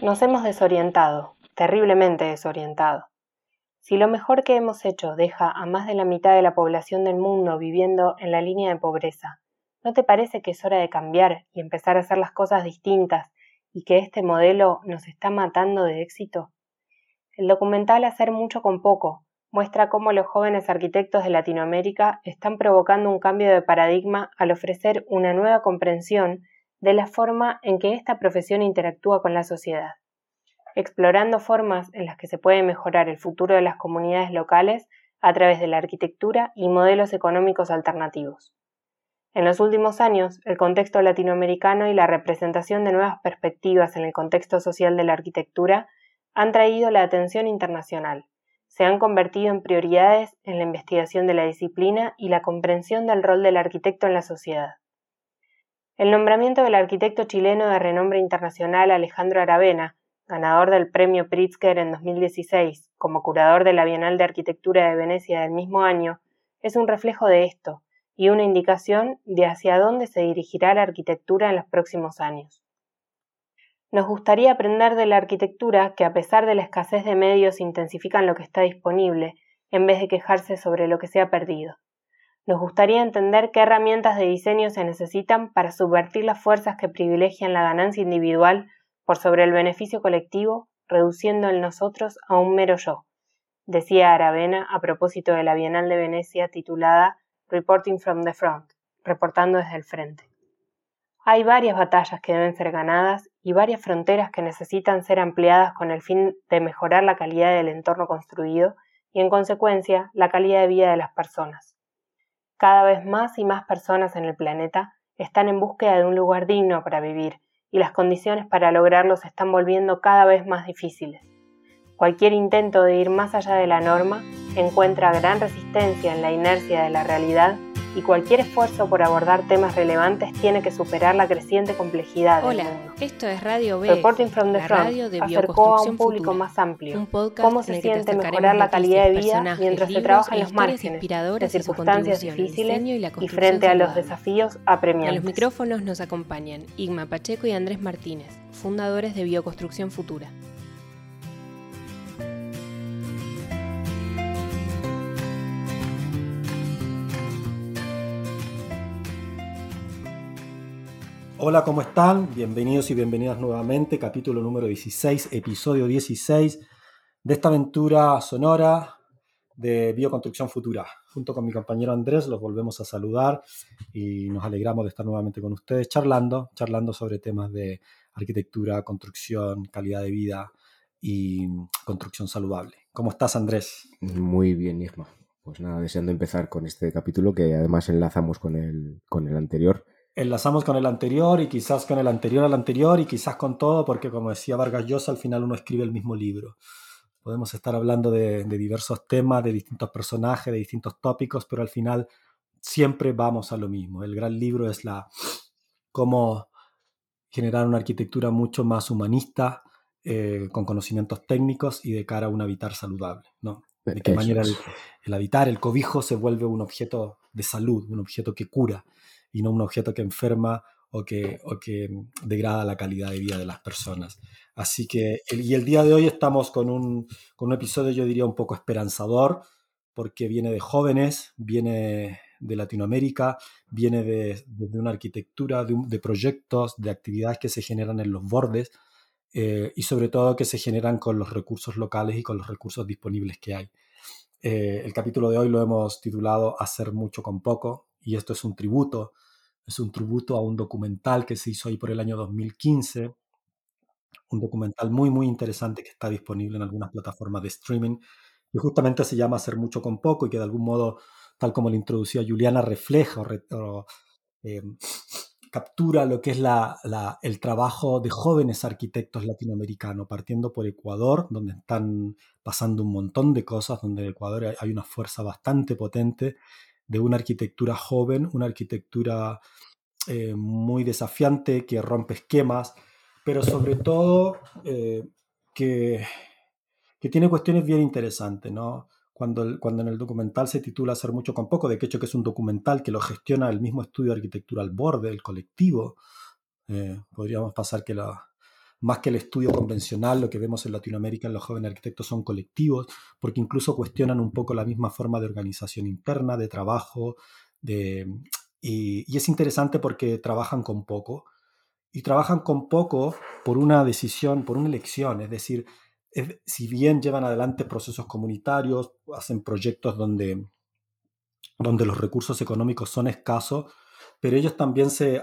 Nos hemos desorientado, terriblemente desorientado. Si lo mejor que hemos hecho deja a más de la mitad de la población del mundo viviendo en la línea de pobreza, ¿no te parece que es hora de cambiar y empezar a hacer las cosas distintas y que este modelo nos está matando de éxito? El documental Hacer mucho con poco muestra cómo los jóvenes arquitectos de Latinoamérica están provocando un cambio de paradigma al ofrecer una nueva comprensión de la forma en que esta profesión interactúa con la sociedad, explorando formas en las que se puede mejorar el futuro de las comunidades locales a través de la arquitectura y modelos económicos alternativos. En los últimos años, el contexto latinoamericano y la representación de nuevas perspectivas en el contexto social de la arquitectura han traído la atención internacional, se han convertido en prioridades en la investigación de la disciplina y la comprensión del rol del arquitecto en la sociedad. El nombramiento del arquitecto chileno de renombre internacional Alejandro Aravena, ganador del premio Pritzker en 2016 como curador de la Bienal de Arquitectura de Venecia del mismo año, es un reflejo de esto y una indicación de hacia dónde se dirigirá la arquitectura en los próximos años. Nos gustaría aprender de la arquitectura que a pesar de la escasez de medios intensifican lo que está disponible, en vez de quejarse sobre lo que se ha perdido. Nos gustaría entender qué herramientas de diseño se necesitan para subvertir las fuerzas que privilegian la ganancia individual por sobre el beneficio colectivo, reduciendo el nosotros a un mero yo, decía Aravena a propósito de la Bienal de Venecia titulada Reporting from the Front, reportando desde el frente. Hay varias batallas que deben ser ganadas y varias fronteras que necesitan ser ampliadas con el fin de mejorar la calidad del entorno construido y, en consecuencia, la calidad de vida de las personas. Cada vez más y más personas en el planeta están en búsqueda de un lugar digno para vivir y las condiciones para lograrlo se están volviendo cada vez más difíciles. Cualquier intento de ir más allá de la norma encuentra gran resistencia en la inercia de la realidad y cualquier esfuerzo por abordar temas relevantes tiene que superar la creciente complejidad Hola, del mundo. esto es Radio B, Reporting from the Front radio de acercó a un público Futura, más amplio un podcast cómo en se siente mejorar la calidad de vida mientras se trabaja en los márgenes su circunstancias difíciles y la y frente a los desafíos En apremiantes. los micrófonos nos acompañan Igma Pacheco y Andrés Martínez, fundadores de Bioconstrucción Futura. Hola, ¿cómo están? Bienvenidos y bienvenidas nuevamente, capítulo número 16, episodio 16 de esta aventura sonora de Bioconstrucción Futura. Junto con mi compañero Andrés los volvemos a saludar y nos alegramos de estar nuevamente con ustedes charlando, charlando sobre temas de arquitectura, construcción, calidad de vida y construcción saludable. ¿Cómo estás, Andrés? Muy bien, Isma. Pues nada, deseando empezar con este capítulo que además enlazamos con el, con el anterior. Enlazamos con el anterior y quizás con el anterior al anterior y quizás con todo, porque como decía Vargas Llosa, al final uno escribe el mismo libro. Podemos estar hablando de, de diversos temas, de distintos personajes, de distintos tópicos, pero al final siempre vamos a lo mismo. El gran libro es la cómo generar una arquitectura mucho más humanista, eh, con conocimientos técnicos y de cara a un habitar saludable. ¿no? De qué manera el, el habitar, el cobijo, se vuelve un objeto de salud, un objeto que cura y no un objeto que enferma o que, o que degrada la calidad de vida de las personas. Así que, y el día de hoy estamos con un, con un episodio, yo diría, un poco esperanzador, porque viene de jóvenes, viene de Latinoamérica, viene de, de una arquitectura, de, de proyectos, de actividades que se generan en los bordes eh, y sobre todo que se generan con los recursos locales y con los recursos disponibles que hay. Eh, el capítulo de hoy lo hemos titulado Hacer mucho con poco y esto es un tributo, es un tributo a un documental que se hizo ahí por el año 2015, un documental muy muy interesante que está disponible en algunas plataformas de streaming y justamente se llama Hacer mucho con poco y que de algún modo, tal como lo introducía Juliana, refleja o, eh, captura lo que es la- el trabajo de jóvenes arquitectos latinoamericanos, partiendo por Ecuador, donde están pasando un montón de cosas, donde en Ecuador hay una fuerza bastante potente de una arquitectura joven, una arquitectura eh, muy desafiante que rompe esquemas, pero sobre todo eh, que, que tiene cuestiones bien interesantes, ¿no? cuando, cuando en el documental se titula Hacer mucho con poco, de hecho que es un documental que lo gestiona el mismo estudio de arquitectura al borde, el colectivo, eh, podríamos pasar que la, más que el estudio convencional, lo que vemos en Latinoamérica en los jóvenes arquitectos son colectivos, porque incluso cuestionan un poco la misma forma de organización interna, de trabajo, de, y, es interesante porque trabajan con poco, y trabajan con poco por una decisión, por una elección, es decir, si bien llevan adelante procesos comunitarios, hacen proyectos donde, donde los recursos económicos son escasos, pero ellos también se,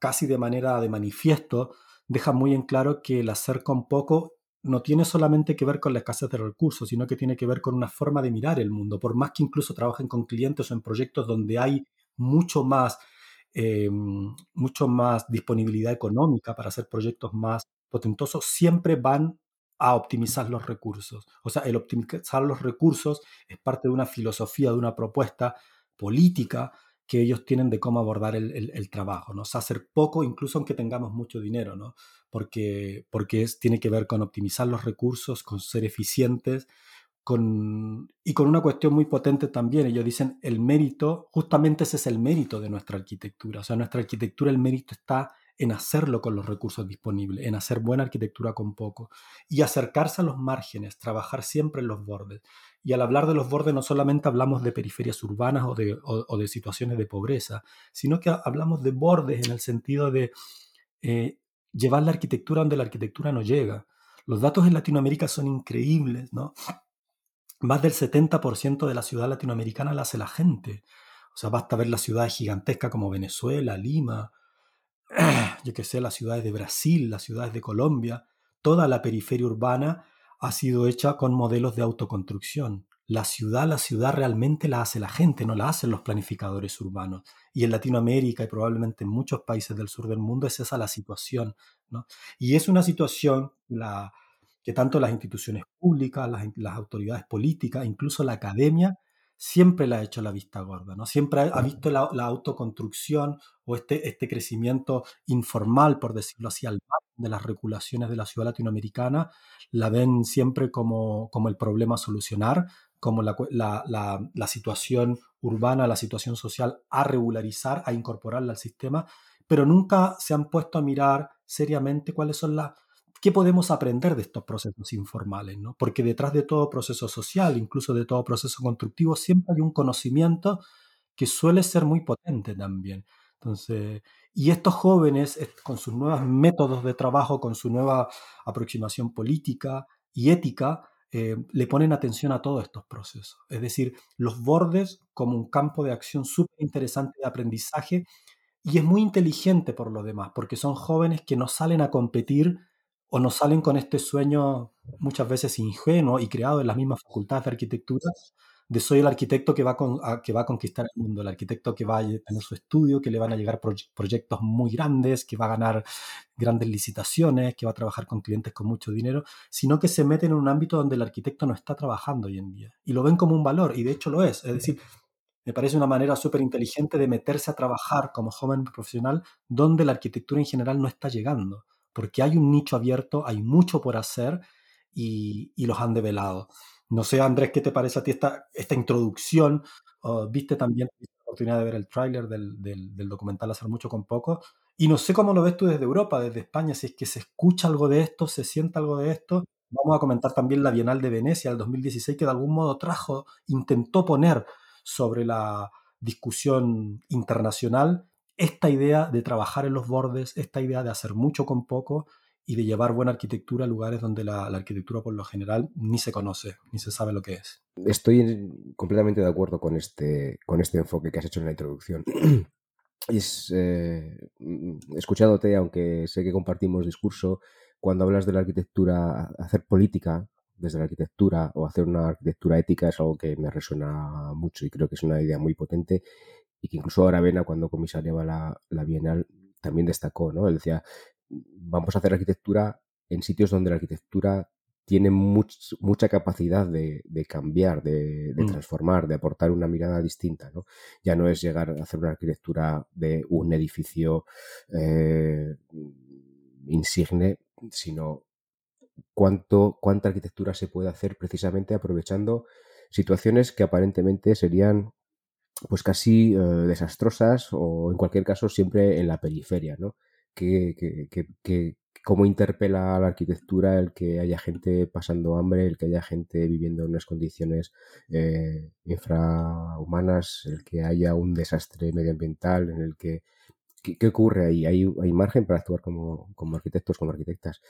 casi de manera de manifiesto, dejan muy en claro que el hacer con poco no tiene solamente que ver con la escasez de recursos, sino que tiene que ver con una forma de mirar el mundo. Por más que incluso trabajen con clientes o en proyectos donde hay mucho más, eh, mucho más disponibilidad económica para hacer proyectos más potentosos, siempre van a optimizar los recursos. O sea, el optimizar los recursos es parte de una filosofía, de una propuesta política que ellos tienen de cómo abordar el, trabajo, ¿no? Hacer poco incluso aunque tengamos mucho dinero, ¿no? Porque, porque es, tiene que ver con optimizar los recursos, con ser eficientes, con, y con una cuestión muy potente también. Ellos dicen el mérito, justamente ese es el mérito de nuestra arquitectura. O sea, nuestra arquitectura, el mérito está en hacerlo con los recursos disponibles, en hacer buena arquitectura con poco y acercarse a los márgenes, trabajar siempre en los bordes. Y al hablar de los bordes no solamente hablamos de periferias urbanas o de, de situaciones de pobreza, sino que hablamos de bordes en el sentido de eh, llevar la arquitectura donde la arquitectura no llega. Los datos en Latinoamérica son increíbles, ¿no? Más del 70% de la ciudad latinoamericana la hace la gente. O sea, basta ver las ciudades gigantescas como Venezuela, Lima, yo que sé, las ciudades de Brasil, las ciudades de Colombia, toda la periferia urbana ha sido hecha con modelos de autoconstrucción. La ciudad, la ciudad realmente la hace la gente, no la hacen los planificadores urbanos. Y en Latinoamérica y probablemente en muchos países del sur del mundo es esa la situación. ¿no? Y es una situación la, que tanto las instituciones públicas, las autoridades políticas, incluso la academia, siempre le ha hecho la vista gorda, ¿no? Siempre ha, visto la, autoconstrucción o este, este crecimiento informal, por decirlo así, al de las regulaciones de la ciudad latinoamericana, la ven siempre como, como el problema a solucionar, como la, la, situación urbana, la situación social a regularizar, a incorporarla al sistema, pero nunca se han puesto a mirar seriamente cuáles son las ¿Qué podemos aprender de estos procesos informales? ¿no? Porque detrás de todo proceso social, incluso de todo proceso constructivo, siempre hay un conocimiento que suele ser muy potente también. Entonces, y estos jóvenes, con sus nuevos métodos de trabajo, con su nueva aproximación política y ética, eh, le ponen atención a todos estos procesos. Es decir, los bordes como un campo de acción súper interesante de aprendizaje y es muy inteligente por lo demás, porque son jóvenes que no salen a competir o nos salen con este sueño muchas veces ingenuo y creado en las mismas facultades de arquitectura, de soy el arquitecto que va, a, que va a conquistar el mundo, el arquitecto que va a tener su estudio, que le van a llegar proyectos muy grandes, que va a ganar grandes licitaciones, que va a trabajar con clientes con mucho dinero, sino que se meten en un ámbito donde el arquitecto no está trabajando hoy en día. Y lo ven como un valor, y de hecho lo es. Es decir, me parece una manera súper inteligente de meterse a trabajar como joven profesional donde la arquitectura en general no está llegando porque hay un nicho abierto, hay mucho por hacer y, los han develado. No sé, Andrés, ¿qué te parece a ti esta, esta introducción? ¿Viste también la oportunidad de ver el tráiler del, del, documental Hacer mucho con poco? Y no sé cómo lo ves tú desde Europa, desde España, si es que se escucha algo de esto, se siente algo de esto. Vamos a comentar también la Bienal de Venecia del 2016, que de algún modo trajo, intentó poner sobre la discusión internacional esta idea de trabajar en los bordes, esta idea de hacer mucho con poco y de llevar buena arquitectura a lugares donde la, arquitectura por lo general ni se conoce, ni se sabe lo que es. Estoy completamente de acuerdo con este, con este enfoque que has hecho en la introducción. es, eh, escuchándote, aunque sé que compartimos discurso, cuando hablas de la arquitectura, hacer política desde la arquitectura o hacer una arquitectura ética es algo que me resuena mucho y creo que es una idea muy potente y que incluso Aravena cuando comisariaba la, la Bienal también destacó, ¿no? Él decía, vamos a hacer arquitectura en sitios donde la arquitectura tiene mucha capacidad de, cambiar, de, mm. transformar, de aportar una mirada distinta. ¿no? Ya no es llegar a hacer una arquitectura de un edificio eh, insigne, sino cuánto, cuánta arquitectura se puede hacer precisamente aprovechando situaciones que aparentemente serían pues casi eh, desastrosas o en cualquier caso siempre en la periferia, ¿no? Que, que, que, cómo interpela a la arquitectura el que haya gente pasando hambre, el que haya gente viviendo en unas condiciones eh, infrahumanas, el que haya un desastre medioambiental, en el que ¿Qué, ocurre ahí? ¿Hay, ¿Hay, margen para actuar como, como arquitectos, como arquitectas?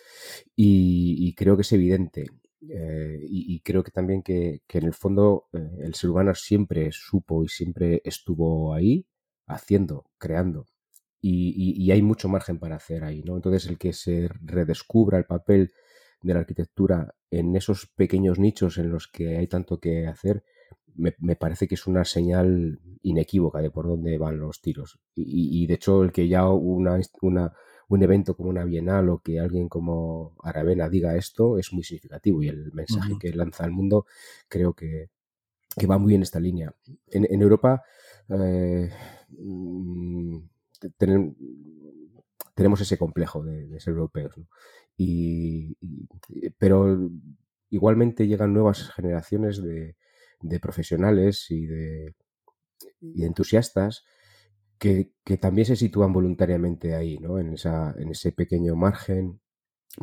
Y, creo que es evidente. Eh, y, creo que también que, que en el fondo eh, el ser humano siempre supo y siempre estuvo ahí, haciendo, creando. Y, y, hay mucho margen para hacer ahí, ¿no? Entonces el que se redescubra el papel de la arquitectura en esos pequeños nichos en los que hay tanto que hacer, me, parece que es una señal inequívoca de por dónde van los tiros. Y, de hecho, el que ya una, una, un evento como una bienal o que alguien como Aravena diga esto es muy significativo y el mensaje que lanza al mundo creo que, va muy en esta línea. En, Europa eh, mm, tenemos ese complejo de, ser europeos, y, pero igualmente llegan nuevas generaciones de, de profesionales y de, entusiastas que, también se sitúan voluntariamente ahí, ¿no? En, esa, en ese pequeño margen,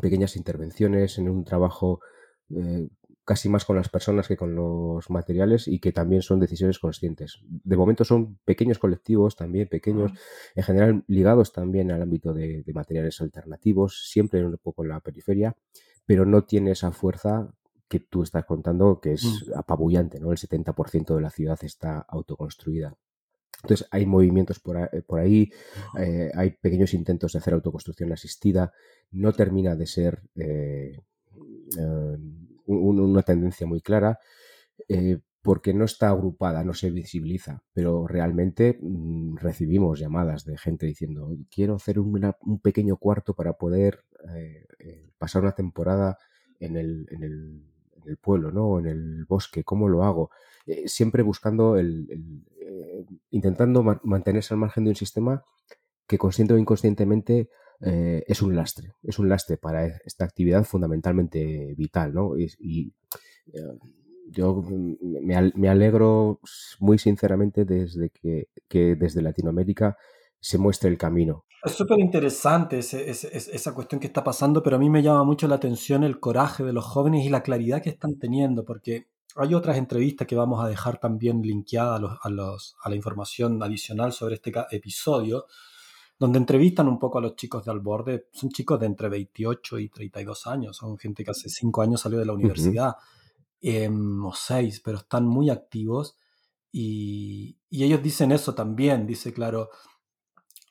pequeñas intervenciones, en un trabajo eh, casi más con las personas que con los materiales y que también son decisiones conscientes. De momento son pequeños colectivos también, pequeños, en general ligados también al ámbito de, de materiales alternativos, siempre un poco en la periferia, pero no tiene esa fuerza que tú estás contando que es mm. apabullante, ¿no? El 70% de la ciudad está autoconstruida. Entonces hay movimientos por, eh, ahí, eh, hay pequeños intentos de hacer autoconstrucción asistida, no termina de ser eh, una tendencia muy clara porque no está agrupada, no se visibiliza, pero realmente mm, recibimos llamadas de gente diciendo quiero hacer un pequeño cuarto para poder pasar una temporada en el, el pueblo, ¿no? En el bosque, ¿cómo lo hago? Eh, siempre buscando el, eh, intentando mantenerse al margen de un sistema que consciente o inconscientemente eh, es un lastre, es un lastre para esta actividad fundamentalmente vital, ¿no? Y, yo me, alegro muy sinceramente desde que desde Latinoamérica se muestre el camino es súper interesante esa cuestión que está pasando, pero a mí me llama mucho la atención el coraje de los jóvenes y la claridad que están teniendo, porque hay otras entrevistas que vamos a dejar también linkeadas a, los, a, la información adicional sobre este episodio, donde entrevistan un poco a los chicos de Alborde. Son chicos de entre 28 y 32 años, son gente que hace 5 años salió de la universidad, em, o 6, pero están muy activos. Y, y ellos dicen eso también, dice, claro,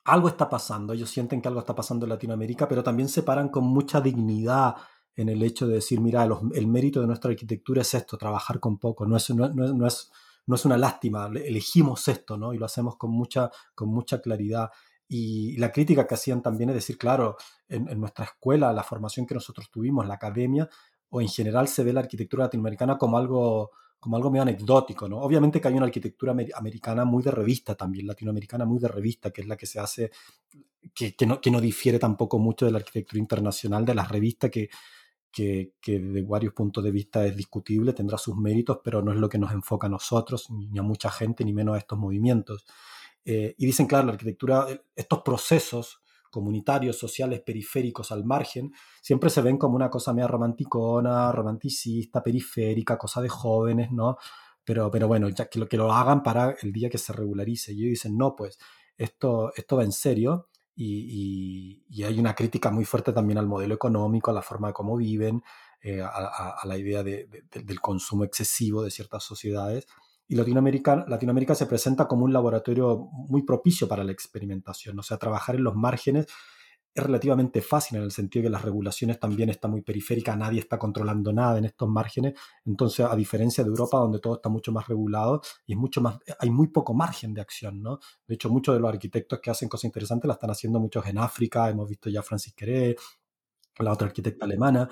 algo está pasando, ellos sienten que algo está pasando en Latinoamérica, pero también se paran con mucha dignidad en el hecho de decir, mira, el mérito de nuestra arquitectura es esto, trabajar con poco, no es, no, no, es, no es una lástima, elegimos esto, ¿no? Y lo hacemos con mucha, con mucha claridad. Y la crítica que hacían también es decir, claro, en, en, nuestra escuela, la formación que nosotros tuvimos, la academia, o en general se ve la arquitectura latinoamericana como algo como algo medio anecdótico, ¿no? Obviamente que hay una arquitectura americana muy de revista también, latinoamericana muy de revista, que es la que se hace, que, que, no, que no, difiere tampoco mucho de la arquitectura internacional, de las revistas que, que, que, de varios puntos de vista es discutible, tendrá sus méritos, pero no es lo que nos enfoca a nosotros, ni a mucha gente, ni menos a estos movimientos. Eh, y dicen, claro, la arquitectura, estos procesos comunitarios, sociales, periféricos al margen, siempre se ven como una cosa media romanticona, romanticista, periférica, cosa de jóvenes, ¿no? Pero, pero bueno, ya que lo, que lo hagan para el día que se regularice. Y ellos dicen, no, pues esto, esto va en serio y, y, hay una crítica muy fuerte también al modelo económico, a la forma de cómo viven, eh, a, la idea de, del consumo excesivo de ciertas sociedades y Latinoamérica, Latinoamérica se presenta como un laboratorio muy propicio para la experimentación. O sea, trabajar en los márgenes es relativamente fácil en el sentido que las regulaciones también están muy periféricas, nadie está controlando nada en estos márgenes. Entonces, a diferencia de Europa, donde todo está mucho más regulado y es mucho más, hay muy poco margen de acción, ¿no? De hecho, muchos de los arquitectos que hacen cosas interesantes la están haciendo muchos en África. Hemos visto ya Francis Queré, la otra arquitecta alemana,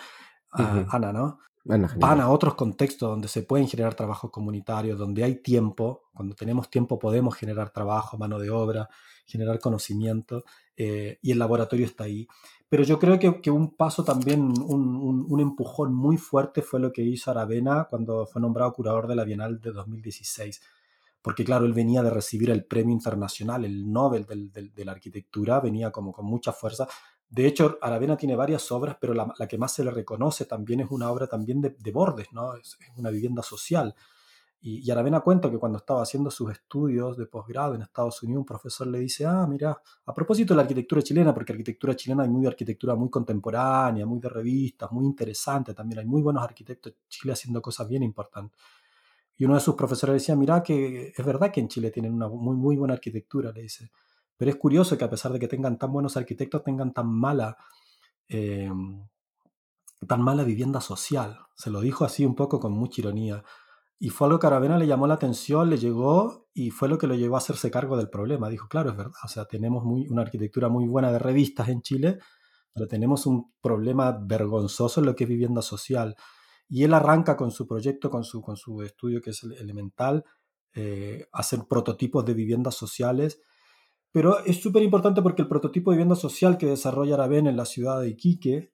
Ana, ¿no? Van a otros contextos donde se pueden generar trabajos comunitarios, donde hay tiempo, cuando tenemos tiempo podemos generar trabajo, mano de obra, generar conocimiento, eh, y el laboratorio está ahí. Pero yo creo que, un paso también, un, un, empujón muy fuerte fue lo que hizo Aravena cuando fue nombrado curador de la Bienal de 2016 porque claro, él venía de recibir el premio internacional, el Nobel de la arquitectura, venía como con mucha fuerza. De hecho, Aravena tiene varias obras, pero la, que más se le reconoce también es una obra también de, bordes, ¿no? Es, una vivienda social. Y, Aravena cuenta que cuando estaba haciendo sus estudios de posgrado en Estados Unidos, un profesor le dice, ah, mira, a propósito de la arquitectura chilena, porque arquitectura chilena hay muy arquitectura muy contemporánea, muy de revistas, muy interesante también, hay muy buenos arquitectos en Chile haciendo cosas bien importantes. Y uno de sus profesores decía, mira que es verdad que en Chile tienen una muy, muy buena arquitectura, le dice. Pero es curioso que a pesar de que tengan tan buenos arquitectos, tengan tan mala, eh, tan mala vivienda social. Se lo dijo así un poco con mucha ironía. Y fue algo que le llamó la atención, le llegó y fue lo que lo llevó a hacerse cargo del problema. Dijo, claro, es verdad, o sea, tenemos muy, una arquitectura muy buena de revistas en Chile, pero tenemos un problema vergonzoso en lo que es vivienda social. Y él arranca con su proyecto, con su, con su estudio que es elemental, eh, hacer prototipos de viviendas sociales. Pero es súper importante porque el prototipo de vivienda social que desarrolla Aravena en la ciudad de Iquique,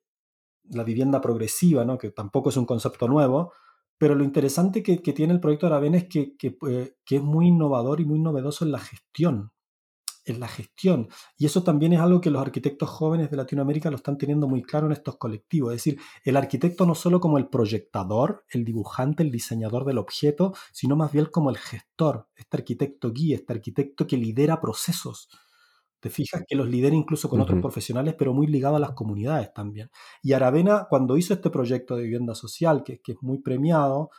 la vivienda progresiva, ¿no? que tampoco es un concepto nuevo, pero lo interesante que, tiene el proyecto Aravena es que, eh, que, es muy innovador y muy novedoso en la gestión en la gestión. Y eso también es algo que los arquitectos jóvenes de Latinoamérica lo están teniendo muy claro en estos colectivos. Es decir, el arquitecto no solo como el proyectador, el dibujante, el diseñador del objeto, sino más bien como el gestor, este arquitecto guía, este arquitecto que lidera procesos. Te fijas que los lidera incluso con otros profesionales, pero muy ligado a las comunidades también. Y Aravena, cuando hizo este proyecto de vivienda social, que, que es muy premiado,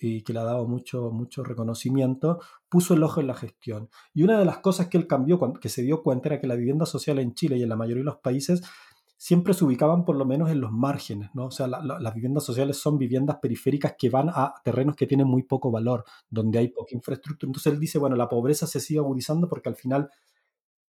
y que le ha dado mucho, mucho reconocimiento, puso el ojo en la gestión. Y una de las cosas que él cambió, que se dio cuenta, era que la vivienda social en Chile y en la mayoría de los países siempre se ubicaban por lo menos en los márgenes, ¿no? O sea, las viviendas sociales son viviendas periféricas que van a terrenos que tienen muy poco valor, donde hay poca infraestructura. Entonces él dice, bueno, la pobreza se sigue agudizando porque al final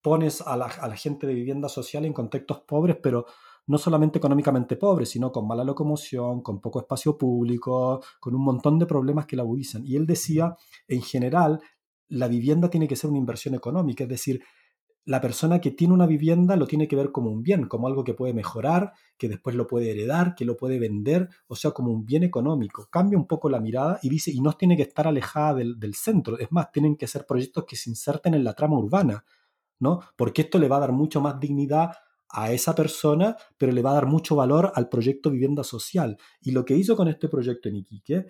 pones a la, a la gente de vivienda social en contextos pobres, pero no solamente económicamente pobre, sino con mala locomoción, con poco espacio público, con un montón de problemas que la agudizan. Y él decía, en general, la vivienda tiene que ser una inversión económica, es decir, la persona que tiene una vivienda lo tiene que ver como un bien, como algo que puede mejorar, que después lo puede heredar, que lo puede vender, o sea, como un bien económico. Cambia un poco la mirada y dice, y no tiene que estar alejada del, del centro, es más, tienen que ser proyectos que se inserten en la trama urbana, ¿no? Porque esto le va a dar mucho más dignidad a esa persona, pero le va a dar mucho valor al proyecto vivienda social. Y lo que hizo con este proyecto en Iquique,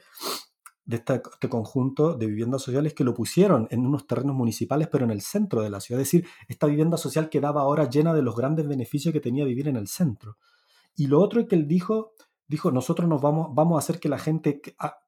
de este, conjunto de viviendas sociales, que lo pusieron en unos terrenos municipales, pero en el centro de la ciudad. Es decir, esta vivienda social quedaba ahora llena de los grandes beneficios que tenía vivir en el centro. Y lo otro es que él dijo, dijo, nosotros nos vamos, vamos a hacer que la gente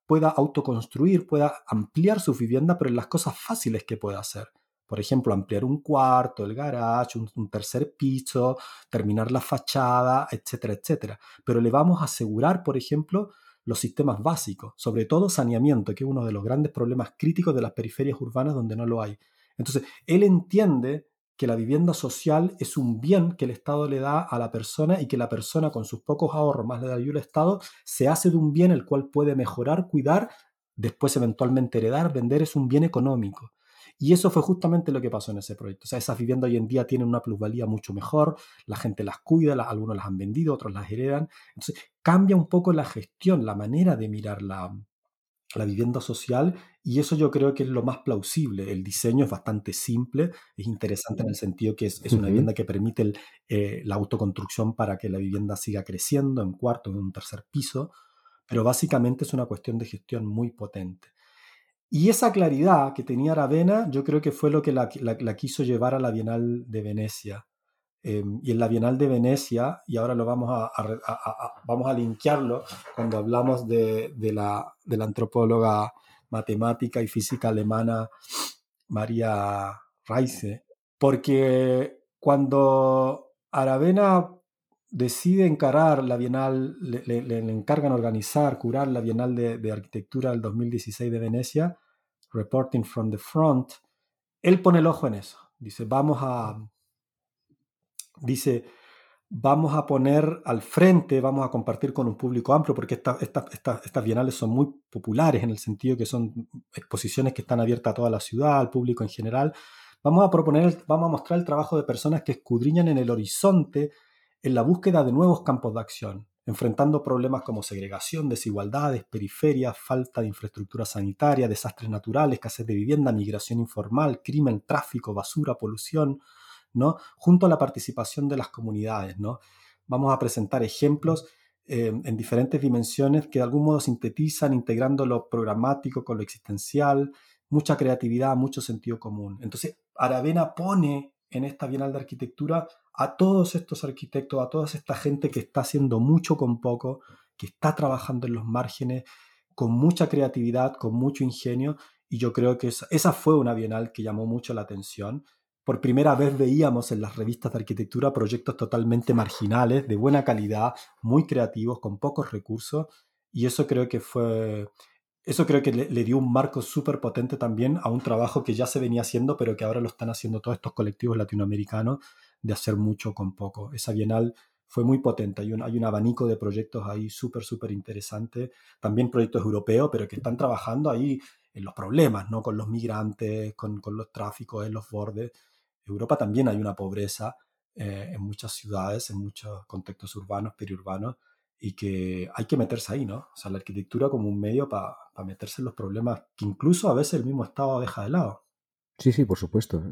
pueda autoconstruir, pueda ampliar su vivienda, pero en las cosas fáciles que pueda hacer. Por ejemplo, ampliar un cuarto, el garage, un, tercer piso, terminar la fachada, etcétera, etcétera. Pero le vamos a asegurar, por ejemplo, los sistemas básicos, sobre todo saneamiento, que es uno de los grandes problemas críticos de las periferias urbanas donde no lo hay. Entonces, él entiende que la vivienda social es un bien que el Estado le da a la persona y que la persona con sus pocos ahorros más le da ayuda al Estado se hace de un bien el cual puede mejorar, cuidar, después eventualmente heredar, vender, es un bien económico. Y eso fue justamente lo que pasó en ese proyecto. O sea, esas viviendas hoy en día tienen una plusvalía mucho mejor, la gente las cuida, algunos las han vendido, otros las heredan. Entonces, cambia un poco la gestión, la manera de mirar la, la vivienda social y eso yo creo que es lo más plausible. El diseño es bastante simple, es interesante en el sentido que es, una vivienda que permite eh, la autoconstrucción para que la vivienda siga creciendo en cuarto, en un tercer piso, pero básicamente es una cuestión de gestión muy potente. Y esa claridad que tenía Aravena, yo creo que fue lo que la, quiso llevar a la Bienal de Venecia. Em, y en la Bienal de Venecia, y ahora lo vamos a, vamos a linkearlo cuando hablamos de, la, de la antropóloga matemática y física alemana María Reise, porque cuando Aravena decide encarar la Bienal, le, encargan organizar, curar la Bienal de, Arquitectura del 2016 de Venecia, Reporting from the Front, él pone el ojo en eso. Dice, vamos a... Dice, vamos a poner al frente, vamos a compartir con un público amplio, porque estas bienales son muy populares en el sentido que son exposiciones que están abiertas a toda la ciudad, al público en general. Vamos a proponer, vamos a mostrar el trabajo de personas que escudriñan en el horizonte en la búsqueda de nuevos campos de acción, enfrentando problemas como segregación, desigualdades, periferias, falta de infraestructura sanitaria, desastres naturales, escasez de vivienda, migración informal, crimen, tráfico, basura, polución, ¿no? junto a la participación de las comunidades. ¿no? Vamos a presentar ejemplos eh, en diferentes dimensiones que de algún modo sintetizan integrando lo programático con lo existencial, mucha creatividad, mucho sentido común. Entonces, Aravena pone en esta Bienal de Arquitectura a todos estos arquitectos, a toda esta gente que está haciendo mucho con poco, que está trabajando en los márgenes, con mucha creatividad, con mucho ingenio, y yo creo que esa, fue una Bienal que llamó mucho la atención. Por primera vez veíamos en las revistas de arquitectura proyectos totalmente marginales, de buena calidad, muy creativos, con pocos recursos, y eso creo que fue, eso creo que le, dio un marco súper potente también a un trabajo que ya se venía haciendo, pero que ahora lo están haciendo todos estos colectivos latinoamericanos de hacer mucho con poco. Esa bienal fue muy potente, hay un, hay un abanico de proyectos ahí súper, súper interesante, también proyectos europeos, pero que están trabajando ahí en los problemas, ¿no? Con los migrantes, con, con los tráficos en los bordes. Europa también hay una pobreza eh, en muchas ciudades, en muchos contextos urbanos, periurbanos, y que hay que meterse ahí, ¿no? O sea, la arquitectura como un medio para meterse en los problemas que incluso a veces el mismo Estado deja de lado. Sí, sí, por supuesto.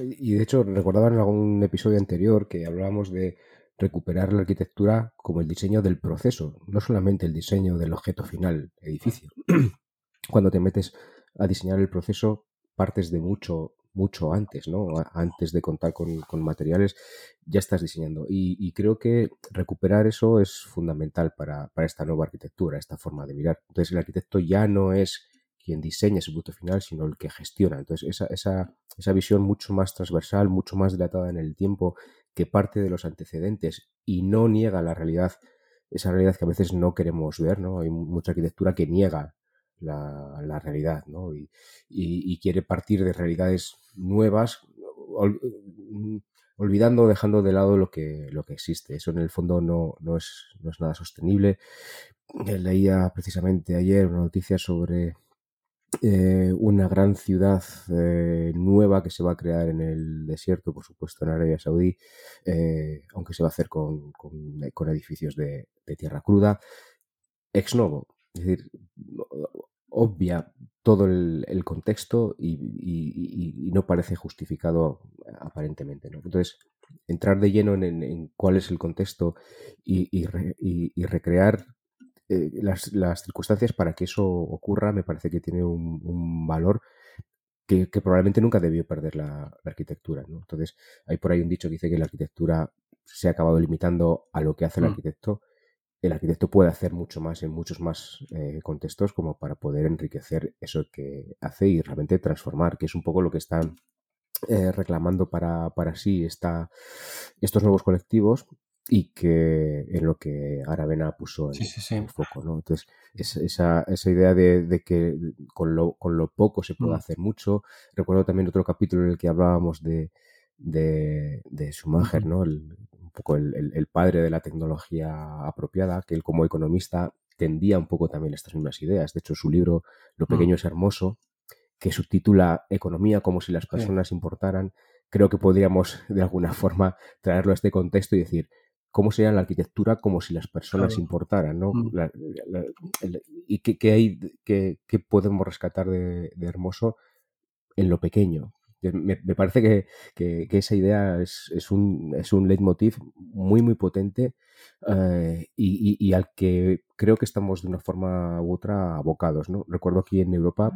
Y de hecho, recordaba en algún episodio anterior que hablábamos de recuperar la arquitectura como el diseño del proceso, no solamente el diseño del objeto final, edificio. Cuando te metes a diseñar el proceso, partes de mucho mucho antes, ¿no? Antes de contar con, materiales, ya estás diseñando. Y, creo que recuperar eso es fundamental para, esta nueva arquitectura, esta forma de mirar. Entonces, el arquitecto ya no es quien diseña ese producto final, sino el que gestiona. Entonces, esa, esa, esa visión mucho más transversal, mucho más dilatada en el tiempo, que parte de los antecedentes y no niega la realidad, esa realidad que a veces no queremos ver, ¿no? Hay mucha arquitectura que niega la, realidad, ¿no? Y, quiere partir de realidades nuevas, mm, olvidando, dejando de lado lo que, lo que existe. Eso en el fondo no, no, es, no es nada sostenible. Eh, leía precisamente ayer una noticia sobre eh, una gran ciudad eh, nueva que se va a crear en el desierto, por supuesto, en Arabia Saudí, aunque se va a hacer con, con, edificios de, tierra cruda. Ex novo, es decir, obvia todo el, contexto y, no parece justificado aparentemente. Entonces, entrar de lleno en, cuál es el contexto y, recrear eh, las, circunstancias para que eso ocurra me parece que tiene un, valor que, probablemente nunca debió perder la, arquitectura. Entonces, hay por ahí un dicho que dice que la arquitectura se ha acabado limitando a lo que hace el mm. arquitecto el arquitecto puede hacer mucho más en muchos más eh, contextos como para poder enriquecer eso que hace y realmente transformar, que es un poco lo que están eh, reclamando para, para sí esta, estos nuevos colectivos y que en lo que Aravena puso en, el foco, ¿no? Entonces, esa, esa idea de, que con lo, con lo poco se puede mm. hacer mucho. Recuerdo también otro capítulo en el que hablábamos de, de, de Schumacher, ¿no? El, poco el, padre de la tecnología apropiada, que él como economista tendía un poco también estas mismas ideas. De hecho, su libro Lo mm. pequeño es hermoso, que subtitula Economía como si las personas importaran, creo que podríamos de alguna forma traerlo a este contexto y decir, ¿cómo sería la arquitectura como si las personas importaran? ¿no? Mm. ¿Y qué, hay, qué, podemos rescatar de, de hermoso en lo pequeño? Me, parece que, esa idea es, un, es un leitmotiv muy, muy potente eh, y, al que creo que estamos de una forma u otra abocados. ¿no? Recuerdo aquí en Europa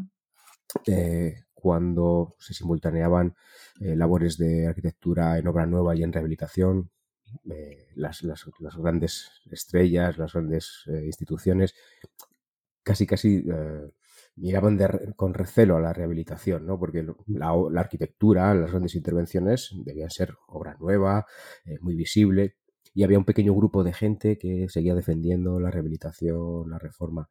eh, cuando se simultaneaban eh, labores de arquitectura en obra nueva y en rehabilitación, las, las, grandes estrellas, las grandes instituciones, casi, casi miraban con recelo a la rehabilitación, ¿no? porque la, arquitectura, las grandes intervenciones debían ser obra nueva, eh, muy visible, y había un pequeño grupo de gente que seguía defendiendo la rehabilitación, la reforma.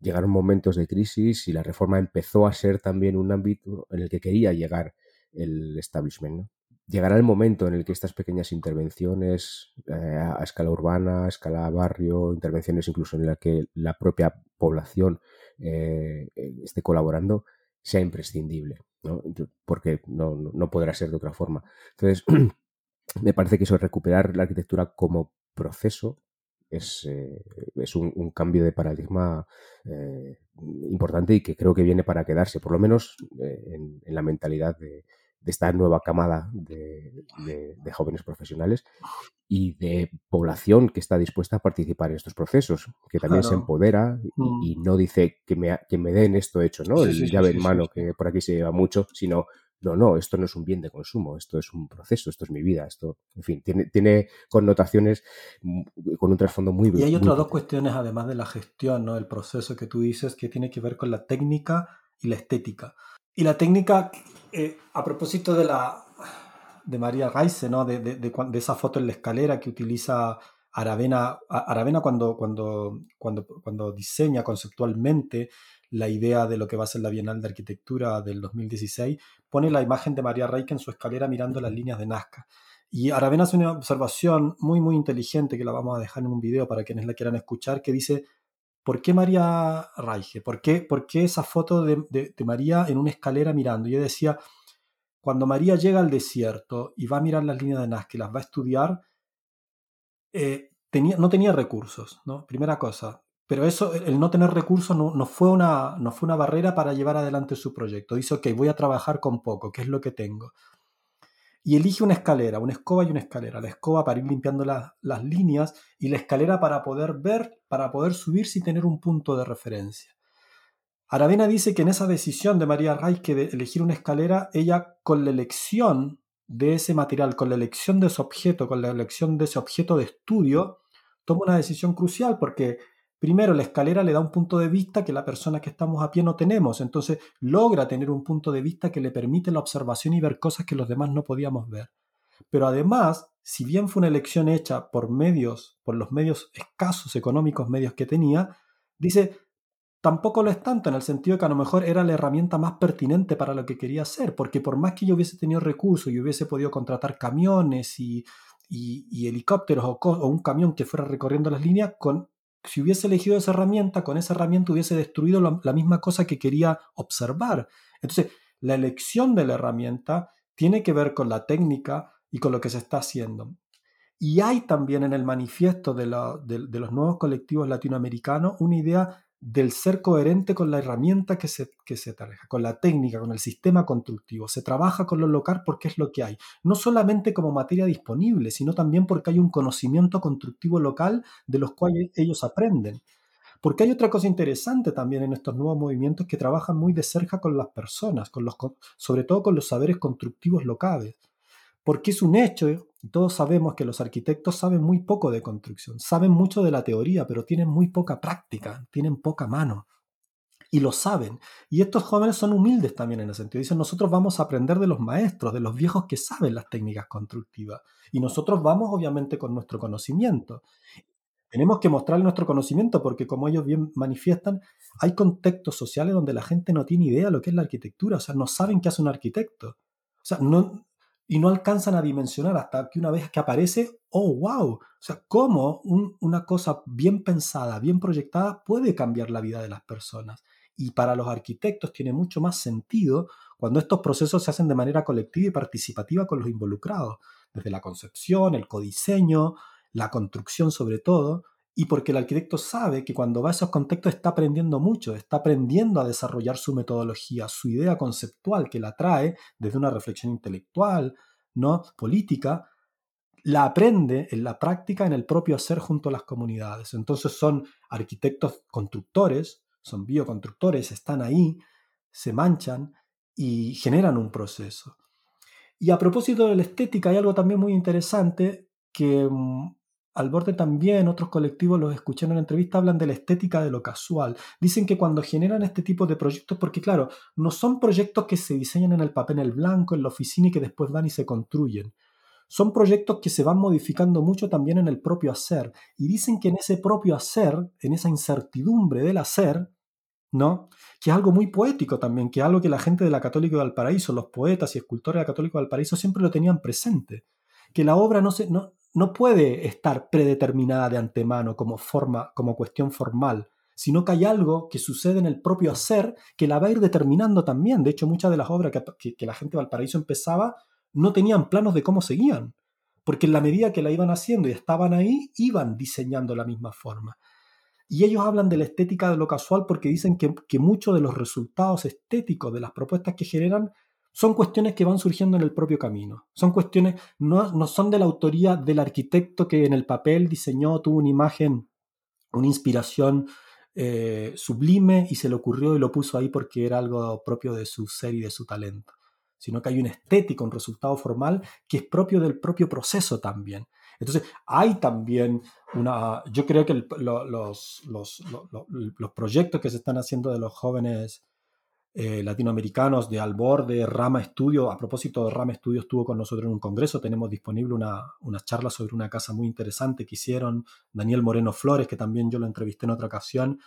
Llegaron momentos de crisis y la reforma empezó a ser también un ámbito en el que quería llegar el establishment. Llegará el momento en el que estas pequeñas intervenciones eh, a escala urbana, a escala barrio, intervenciones incluso en la que la propia población eh, esté colaborando, sea imprescindible, ¿no? porque no, podrá ser de otra forma. Entonces, me parece que eso, recuperar la arquitectura como proceso, es, eh, es un, cambio de paradigma importante y que creo que viene para quedarse, por lo menos en, la mentalidad de, de esta nueva camada de, jóvenes profesionales y de población que está dispuesta a participar en estos procesos, que también se empodera y, mm. no dice que me, que me den esto hecho, ¿no? El llave en mano, que por aquí se lleva mucho, sino, no, no, esto no es un bien de consumo, esto es un proceso, esto es mi vida, esto, en fin, tiene, tiene connotaciones con un trasfondo muy Y hay otras dos cuestiones, además de la gestión, ¿no? El proceso que tú dices, que tiene que ver con la técnica y la estética. Y la técnica, eh, a propósito de la de María Reise, ¿no? De, de, de, esa foto en la escalera que utiliza Aravena, Aravena cuando, cuando, cuando, cuando diseña conceptualmente la idea de lo que va a ser la Bienal de Arquitectura del 2016, pone la imagen de María Reike en su escalera mirando las líneas de Nazca. Y Aravena hace una observación muy, muy inteligente que la vamos a dejar en un video para quienes la quieran escuchar, que dice, ¿por qué María Raige? ¿Por qué, por qué esa foto de, María en una escalera mirando? Yo decía, cuando María llega al desierto y va a mirar las líneas de Nazca y las va a estudiar, eh, tenía, no tenía recursos, ¿no? Primera cosa. Pero eso, el no tener recursos no, no, fue una, no fue una barrera para llevar adelante su proyecto. Dice, ok, voy a trabajar con poco, ¿qué es lo que tengo? Y elige una escalera, una escoba y una escalera. La escoba para ir limpiando las líneas y la escalera para poder ver, para poder subir sin tener un punto de referencia. Aravena dice que en esa decisión de María Reich de elegir una escalera, ella con la elección de ese material, con la elección de ese objeto, con la elección de ese objeto de estudio, toma una decisión crucial porque Primero, la escalera le da un punto de vista que la persona que estamos a pie no tenemos, entonces logra tener un punto de vista que le permite la observación y ver cosas que los demás no podíamos ver. Pero además, si bien fue una elección hecha por medios, por los medios escasos económicos medios que tenía, dice, tampoco lo es tanto en el sentido de que a lo mejor era la herramienta más pertinente para lo que quería hacer, porque por más que yo hubiese tenido recursos y hubiese podido contratar camiones y, helicópteros o, un camión que fuera recorriendo las líneas, con si hubiese elegido esa herramienta, con esa herramienta hubiese destruido la, misma cosa que quería observar. Entonces, la elección de la herramienta tiene que ver con la técnica y con lo que se está haciendo. Y hay también en el manifiesto de, de los nuevos colectivos latinoamericanos una idea del ser coherente con la herramienta que se, que se con la técnica, con el sistema constructivo. Se trabaja con lo local porque es lo que hay. No solamente como materia disponible, sino también porque hay un conocimiento constructivo local de los cuales ellos aprenden. Porque hay otra cosa interesante también en estos nuevos movimientos que trabajan muy de cerca con las personas, con los, sobre todo con los saberes constructivos locales. Porque es un hecho todos sabemos que los arquitectos saben muy poco de construcción, saben mucho de la teoría, pero tienen muy poca práctica, tienen poca mano. Y lo saben. Y estos jóvenes son humildes también en ese sentido. Dicen, nosotros vamos a aprender de los maestros, de los viejos que saben las técnicas constructivas. Y nosotros vamos obviamente con nuestro conocimiento. Tenemos que mostrar nuestro conocimiento porque, como ellos bien manifiestan, hay contextos sociales donde la gente no tiene idea de lo que es la arquitectura, o sea, no saben qué hace un arquitecto. O sea, no, y no alcanzan a dimensionar hasta que una vez que aparece, oh, wow, o sea, cómo una cosa bien pensada, bien proyectada puede cambiar la vida de las personas. Y para los arquitectos tiene mucho más sentido cuando estos procesos se hacen de manera colectiva y participativa con los involucrados, desde la concepción, el codiseño, la construcción sobre todo, y porque el arquitecto sabe que cuando va a esos contextos está aprendiendo mucho, está aprendiendo a desarrollar su metodología, su idea conceptual que la trae desde una reflexión intelectual, ¿no? política, la aprende en la práctica, en el propio hacer junto a las comunidades. Entonces son arquitectos constructores, son bioconstructores, están ahí, se manchan y generan un proceso. Y a propósito de la estética, hay algo también muy interesante que mm, al borde también otros colectivos los escuché en una entrevista, hablan de la estética de lo casual. Dicen que cuando generan este tipo de proyectos, porque claro, no son proyectos que se diseñan en el papel en el blanco, en la oficina y que después van y se construyen. Son proyectos que se van modificando mucho también en el propio hacer. Y dicen que en ese propio hacer, en esa incertidumbre del hacer, ¿no? Que es algo muy poético también, que es algo que la gente de la Católica de Valparaíso, los poetas y escultores de la Católica de Valparaíso siempre lo tenían presente, que la obra no, se, no, no puede estar predeterminada de antemano como, forma, como cuestión formal, sino que hay algo que sucede en el propio hacer que la va a ir determinando también. De hecho, muchas de las obras que, la gente de Valparaíso empezaba no tenían planos de cómo seguían, porque en la medida que la iban haciendo y estaban ahí, iban diseñando la misma forma. Y ellos hablan de la estética de lo casual porque dicen que, que muchos de los resultados estéticos de las propuestas que generan son cuestiones que van surgiendo en el propio camino. Son cuestiones, no, no son de la autoría del arquitecto que en el papel diseñó, tuvo una imagen, una inspiración eh, sublime y se le ocurrió y lo puso ahí porque era algo propio de su ser y de su talento, sino que hay una estética, un resultado formal que es propio del propio proceso también. Entonces, hay también una, yo creo que los, los, los, proyectos que se están haciendo de los jóvenes eh, latinoamericanos de Alborde, Rama Estudio, a propósito de Rama Estudio estuvo con nosotros en un congreso, tenemos disponible una, una charla sobre una casa muy interesante que hicieron Daniel Moreno Flores, que también yo lo entrevisté en otra ocasión.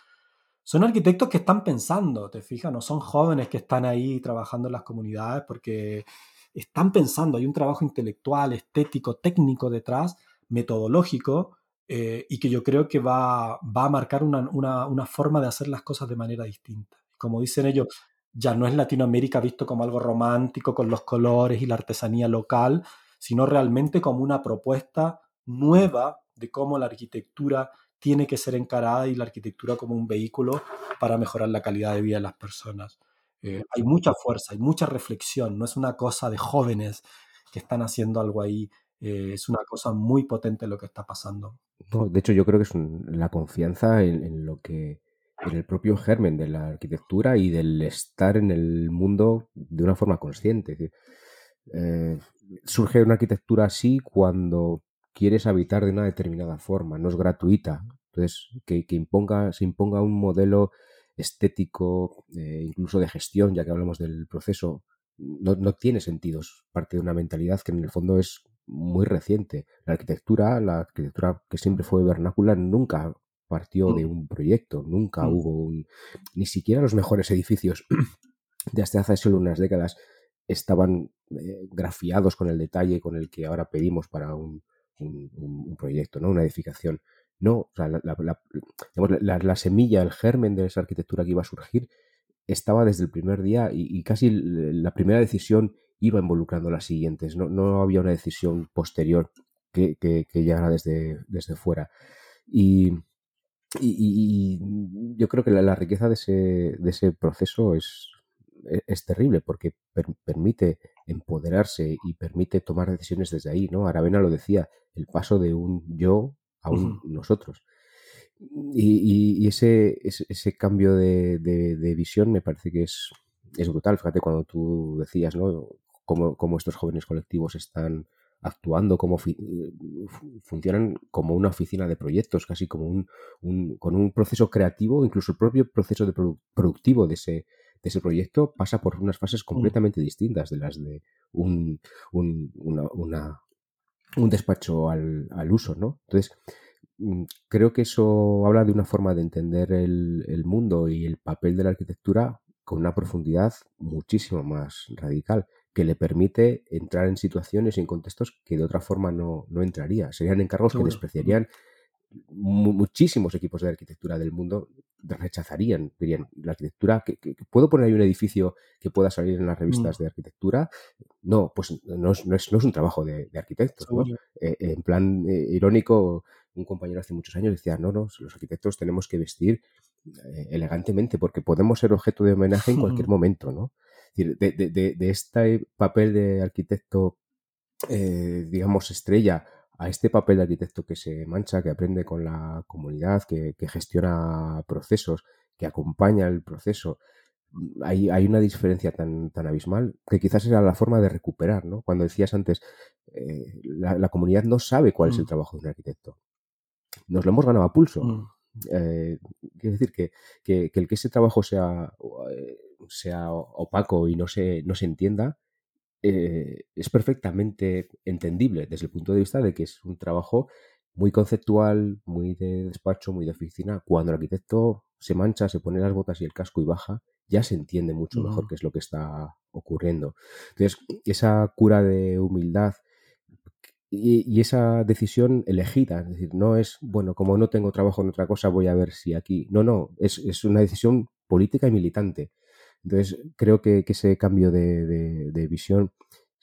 Son arquitectos que están pensando, te fijas, no son jóvenes que están ahí trabajando en las comunidades porque están pensando, hay un trabajo intelectual, estético, técnico detrás, metodológico, eh, y que yo creo que va, va a marcar una, una, una, forma de hacer las cosas de manera distinta. Como dicen ellos, ya no es Latinoamérica visto como algo romántico con los colores y la artesanía local, sino realmente como una propuesta nueva de cómo la arquitectura tiene que ser encarada y la arquitectura como un vehículo para mejorar la calidad de vida de las personas. Eh, hay mucha fuerza, hay mucha reflexión, no es una cosa de jóvenes que están haciendo algo ahí, eh, es una cosa muy potente lo que está pasando. de hecho, yo creo que es la confianza en, lo que en el propio germen de la arquitectura y del estar en el mundo de una forma consciente. Eh, surge una arquitectura así cuando quieres habitar de una determinada forma, no es gratuita. Entonces, que, imponga, se imponga un modelo estético, eh, incluso de gestión, ya que hablamos del proceso, no, no, tiene sentido. Es parte de una mentalidad que en el fondo es muy reciente. La arquitectura, la arquitectura que siempre fue vernácula, nunca partió de mm. un proyecto, nunca mm. hubo un, ni siquiera los mejores edificios de hasta hace solo unas décadas estaban eh, grafiados con el detalle con el que ahora pedimos para un, proyecto, ¿no? Una edificación. No, la, semilla, el germen de esa arquitectura que iba a surgir estaba desde el primer día y, casi la primera decisión iba involucrando las siguientes. No, no había una decisión posterior que, que, que llegara desde, desde fuera. Y, y, yo creo que la, riqueza de ese, de ese proceso es, e, es, terrible porque permite empoderarse y permite tomar decisiones desde ahí, ¿no? Aravena lo decía, el paso de un yo a un nosotros. Y, ese, ese, cambio de, de, visión me parece que es, es brutal. Fíjate cuando tú decías, ¿no? Cómo, cómo estos jóvenes colectivos están actuando como eh, funcionan como una oficina de proyectos, casi como un, con un proceso creativo, incluso el propio proceso de productivo de ese, de ese proyecto pasa por unas fases mm. completamente distintas de las de un, un, una, un despacho al, al, uso, ¿no? Entonces, mm, creo que eso habla de una forma de entender el, el mundo y el papel de la arquitectura con una profundidad muchísimo más radical que le permite entrar en situaciones y en contextos que de otra forma no, no entraría. Serían encargos que despreciarían muchísimos equipos de arquitectura del mundo rechazarían, dirían, la arquitectura, que, ¿puedo poner ahí un edificio que pueda salir en las revistas mm. de arquitectura? No, pues no es, no es, no es un trabajo de, arquitectos. Eh, en plan eh, irónico, un compañero hace muchos años decía, no, no, los arquitectos tenemos que vestir eh, elegantemente porque podemos ser objeto de homenaje en cualquier momento, ¿no? De, de, de, este papel de arquitecto, eh, digamos, estrella, a este papel de arquitecto que se mancha, que aprende con la comunidad, que, gestiona procesos, que acompaña el proceso, hay, hay, una diferencia tan, tan abismal que quizás era la forma de recuperar, ¿no? Cuando decías antes, eh, la, comunidad no sabe cuál es el mm. trabajo de un arquitecto. Nos lo hemos ganado a pulso. Mm. Eh, quiero decir que, que, el que ese trabajo sea sea opaco y no se, no se entienda, eh, es perfectamente entendible desde el punto de vista de que es un trabajo muy conceptual, muy de despacho, muy de oficina, cuando el arquitecto se mancha, se pone las botas y el casco y baja, ya se entiende mucho mejor qué es lo que está ocurriendo. Entonces, esa cura de humildad y, esa decisión elegida, es decir, no es, bueno, como no tengo trabajo en otra cosa, voy a ver si aquí. No, no, es, una decisión política y militante. Entonces, creo que, ese cambio de visión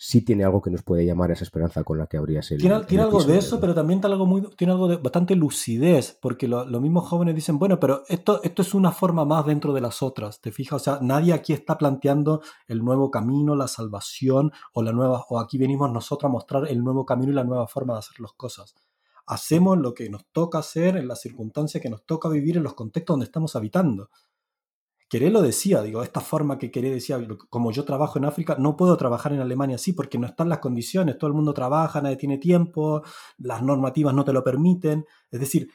sí tiene algo que nos puede llamar a esa esperanza con la que habría el. Tiene, tiene algo de eso, pero también tiene algo, muy, tiene algo de bastante lucidez, porque los mismos jóvenes dicen, bueno, pero esto, esto es una forma más dentro de las otras, ¿te fijas? O sea, nadie aquí está planteando el nuevo camino, la salvación, o la nueva, o aquí venimos nosotros a mostrar el nuevo camino y la nueva forma de hacer las cosas. Hacemos lo que nos toca hacer en las circunstancias que nos toca vivir en los contextos donde estamos habitando. Queré lo decía, digo, esta forma que Queré decía, como yo trabajo en África, no puedo trabajar en Alemania así porque no están las condiciones, todo el mundo trabaja, nadie tiene tiempo, las normativas no te lo permiten. Es decir,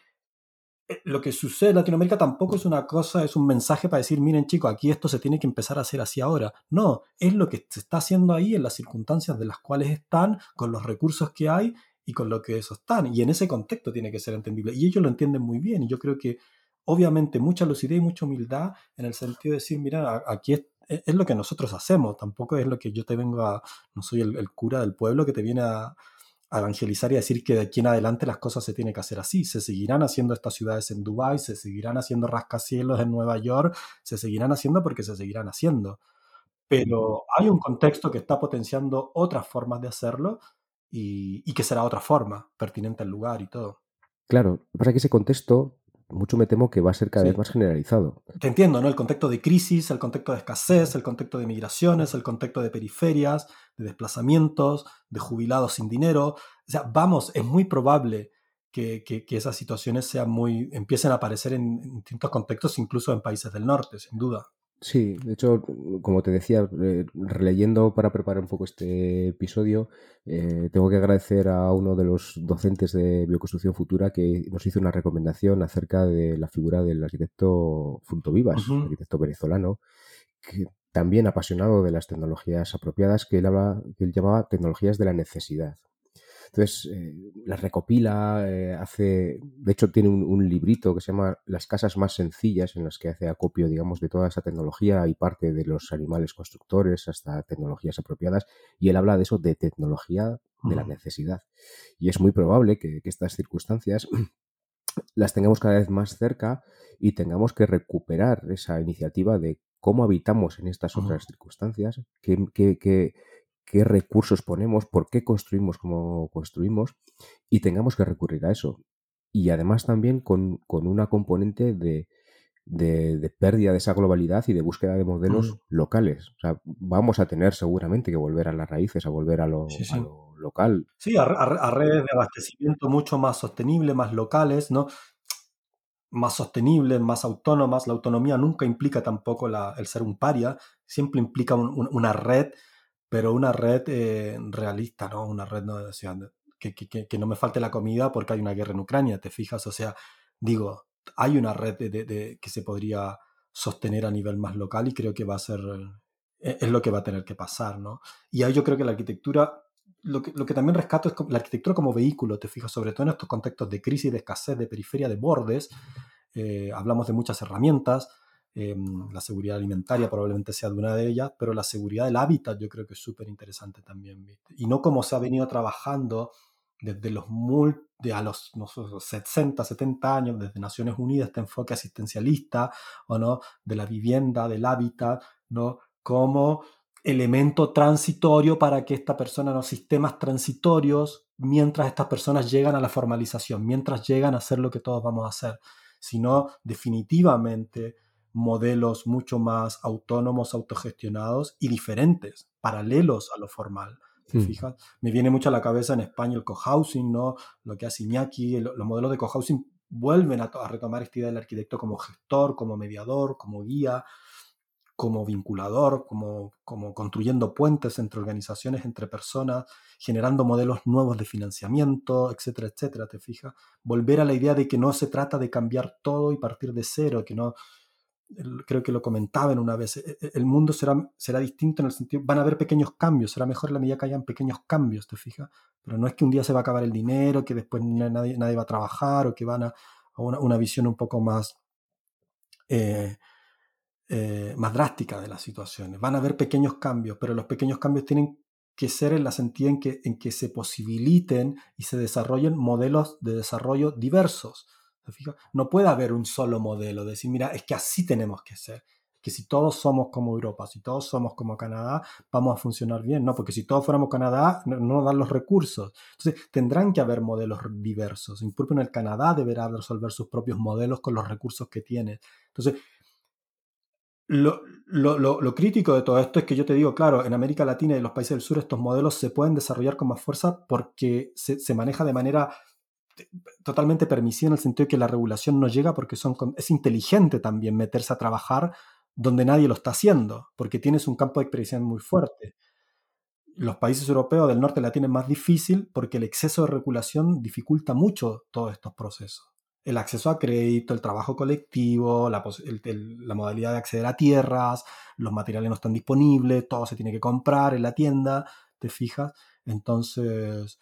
eh, lo que sucede en Latinoamérica tampoco es una cosa, es un mensaje para decir, miren chicos, aquí esto se tiene que empezar a hacer así ahora. No, es lo que se está haciendo ahí en las circunstancias de las cuales están, con los recursos que hay y con lo que eso están. Y en ese contexto tiene que ser entendible. Y ellos lo entienden muy bien. Y yo creo que obviamente mucha lucidez y mucha humildad en el sentido de decir, mira, aquí es, es, lo que nosotros hacemos, tampoco es lo que yo te vengo a, no soy el, cura del pueblo que te viene a, evangelizar y a decir que de aquí en adelante las cosas se tienen que hacer así. Se seguirán haciendo estas ciudades en Dubái, se seguirán haciendo rascacielos en Nueva York, se seguirán haciendo porque se seguirán haciendo. Pero hay un contexto que está potenciando otras formas de hacerlo y, y que será otra forma, pertinente al lugar y todo. Claro, para que ese contexto mucho me temo que va a ser cada vez más generalizado. Te entiendo, ¿no? El contexto de crisis, el contexto de escasez, el contexto de migraciones, el contexto de periferias, de desplazamientos, de jubilados sin dinero. O sea, vamos, es muy probable que, esas situaciones sean muy, empiecen a aparecer en distintos contextos, incluso en países del norte, sin duda. Sí, de hecho, como te decía, eh, releyendo para preparar un poco este episodio, eh, tengo que agradecer a uno de los docentes de Bioconstrucción Futura que nos hizo una recomendación acerca de la figura del arquitecto Funto Vivas, arquitecto venezolano, que también apasionado de las tecnologías apropiadas, que él, habla, que él llamaba tecnologías de la necesidad. Entonces, eh, las recopila, eh, hace, de hecho tiene un, librito que se llama Las casas más sencillas, en las que hace acopio, digamos, de toda esa tecnología y parte de los animales constructores hasta tecnologías apropiadas, y él habla de eso, de tecnología de la necesidad. Y es muy probable que, estas circunstancias las tengamos cada vez más cerca y tengamos que recuperar esa iniciativa de cómo habitamos en estas otras circunstancias, que, qué recursos ponemos, por qué construimos como construimos y tengamos que recurrir a eso. Y además también con, una componente de, pérdida de esa globalidad y de búsqueda de modelos mm. locales. O sea, vamos a tener seguramente que volver a las raíces, a volver a lo, local. Sí, a, redes de abastecimiento mucho más sostenibles, más locales, ¿no? Más sostenibles, más autónomas. La autonomía nunca implica tampoco el ser un paria, siempre implica una red pero una red eh, realista, ¿no? Una red no, que, que, no me falte la comida porque hay una guerra en Ucrania, ¿te fijas? O sea, digo, hay una red de, que se podría sostener a nivel más local y creo que va a ser, e, es lo que va a tener que pasar, ¿no? Y ahí yo creo que la arquitectura, lo que, lo que también rescato es la arquitectura como vehículo, te fijas, sobre todo en estos contextos de crisis, de escasez, de periferia, de bordes, eh, hablamos de muchas herramientas, Em, la seguridad alimentaria probablemente sea de una de ellas, pero la seguridad del hábitat yo creo que es súper interesante también. Y no como se ha venido trabajando desde los de a los 60, 70 años, desde Naciones Unidas, este enfoque asistencialista, o no, de la vivienda, del hábitat, ¿no? como elemento transitorio para que esta persona, los sistemas transitorios, mientras estas personas llegan a la formalización, mientras llegan a hacer lo que todos vamos a hacer, sino definitivamente modelos mucho más autónomos, autogestionados y diferentes, paralelos a lo formal. ¿Te hmm. fijas? Me viene mucho a la cabeza en España el cohousing, ¿no? Lo que hace Iñaki, los modelos de cohousing vuelven a, retomar esta idea del arquitecto como gestor, como mediador, como guía, como vinculador, como, como construyendo puentes entre organizaciones, entre personas, generando modelos nuevos de financiamiento, etcétera, etcétera, ¿te fijas? Volver a la idea de que no se trata de cambiar todo y partir de cero, que no, creo que lo comentaban una vez, e, e, el mundo será, será distinto en el sentido, van a haber pequeños cambios, será mejor la medida que hayan pequeños cambios, ¿te fijas? Pero no es que un día se va a acabar el dinero, que después nadie, nadie va a trabajar o que van a, una, visión un poco más eh, eh, más drástica de las situaciones. Van a haber pequeños cambios, pero los pequeños cambios tienen que ser en la sentido en que, en que se posibiliten y se desarrollen modelos de desarrollo diversos. No puede haber un solo modelo, decir, mira, es que así tenemos que ser que si todos somos como Europa, si todos somos como Canadá, vamos a funcionar bien. No, porque si todos fuéramos Canadá, no, nos dan los recursos. Entonces, tendrán que haber modelos diversos. En en el Canadá deberá resolver sus propios modelos con los recursos que tiene. Entonces, lo, lo, crítico de todo esto es que yo te digo, claro, en América Latina y en los países del sur estos modelos se pueden desarrollar con más fuerza porque se, se maneja de manera totalmente permisiva en el sentido de que la regulación no llega porque son, es inteligente también meterse a trabajar donde nadie lo está haciendo, porque tienes un campo de expresión muy fuerte. Los países europeos del norte la tienen más difícil porque el exceso de regulación dificulta mucho todos estos procesos. El acceso a crédito, el trabajo colectivo, la, la modalidad de acceder a tierras, los materiales no están disponibles, todo se tiene que comprar en la tienda, ¿te fijas? Entonces,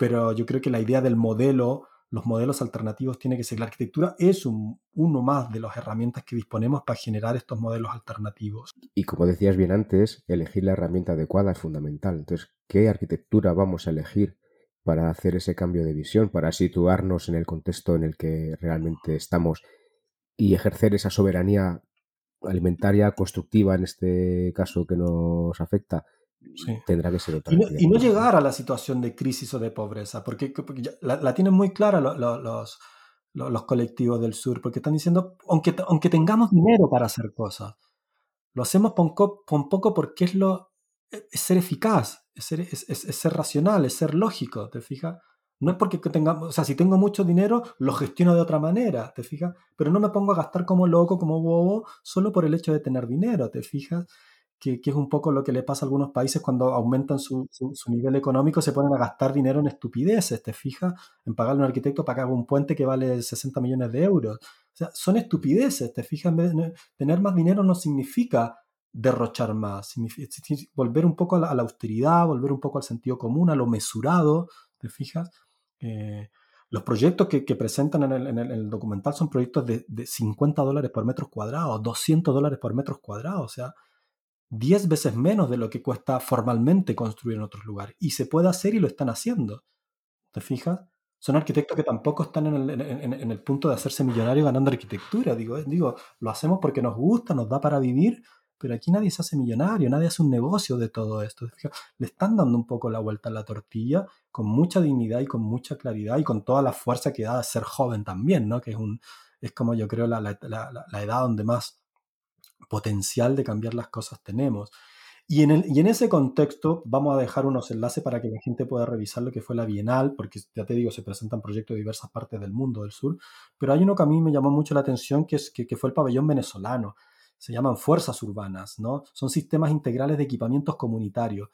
pero yo creo que la idea del modelo los modelos alternativos tiene que ser. La arquitectura es uno más de las herramientas que disponemos para generar estos modelos alternativos. Y como decías bien antes, elegir la herramienta adecuada es fundamental. Entonces, ¿qué arquitectura vamos a elegir para hacer ese cambio de visión, para situarnos en el contexto en el que realmente estamos y ejercer esa soberanía alimentaria constructiva en este caso que nos afecta? Tendrá que ser otra. Y no, llegar a la situación de crisis o de pobreza, porque, la, tienen muy clara los, los, colectivos del sur, porque están diciendo, aunque, aunque tengamos dinero para hacer cosas, lo hacemos con, poco porque es, lo, es ser eficaz, es ser, es, ser racional, es ser lógico, ¿te fijas? No es porque tengamos, o sea, si tengo mucho dinero, lo gestiono de otra manera, ¿te fijas? Pero no me pongo a gastar como loco, como bobo, solo por el hecho de tener dinero, ¿te fijas? Que, es un poco lo que le pasa a algunos países cuando aumentan su, nivel económico, se ponen a gastar dinero en estupideces, ¿te fijas? En pagarle a un arquitecto para que haga un puente que vale 60 millones de euros. O sea, son estupideces, ¿te fijas? Tener más dinero no significa derrochar más, volver un poco a la, austeridad, volver un poco al sentido común, a lo mesurado, ¿te fijas? Eh, los proyectos que, presentan en el, documental son proyectos de, de 50 dólares por metro cuadrado, 200 dólares por metro cuadrado, o sea, 10 veces menos de lo que cuesta formalmente construir en otros lugares. Y se puede hacer y lo están haciendo. ¿Te fijas? Son arquitectos que tampoco están en el, punto de hacerse millonarios ganando arquitectura. Digo, eh, digo, lo hacemos porque nos gusta, nos da para vivir, pero aquí nadie se hace millonario, nadie hace un negocio de todo esto. Le están dando un poco la vuelta a la tortilla con mucha dignidad y con mucha claridad y con toda la fuerza que da ser joven también, ¿no? Que es, un, es como yo creo la, la edad donde más potencial de cambiar las cosas tenemos. Y en, y en, ese contexto vamos a dejar unos enlaces para que la gente pueda revisar lo que fue la Bienal, porque ya te digo, se presentan proyectos de diversas partes del mundo del sur, pero hay uno que a mí me llamó mucho la atención, que, es, que, que fue el pabellón venezolano. Se llaman fuerzas urbanas, ¿no? Son sistemas integrales de equipamientos comunitarios.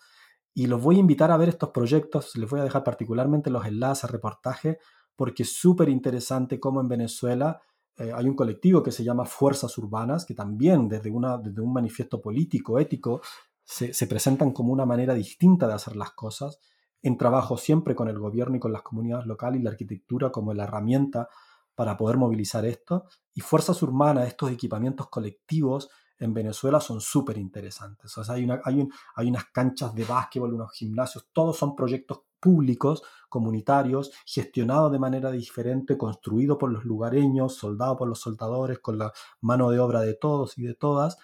Y los voy a invitar a ver estos proyectos, les voy a dejar particularmente los enlaces, reportajes, porque es súper interesante cómo en Venezuela eh, hay un colectivo que se llama Fuerzas Urbanas, que también desde, una, desde un manifiesto político, ético, se, se, presentan como una manera distinta de hacer las cosas, en trabajo siempre con el gobierno y con las comunidades locales y la arquitectura como la herramienta para poder movilizar esto. Y Fuerzas Urbanas, estos equipamientos colectivos en Venezuela son súper interesantes. O sea, hay, una, hay, hay unas canchas de básquetbol, unos gimnasios, todos son proyectos públicos, comunitarios, gestionados de manera diferente, construidos por los lugareños, soldados por los soldadores, con la mano de obra de todos y de todas.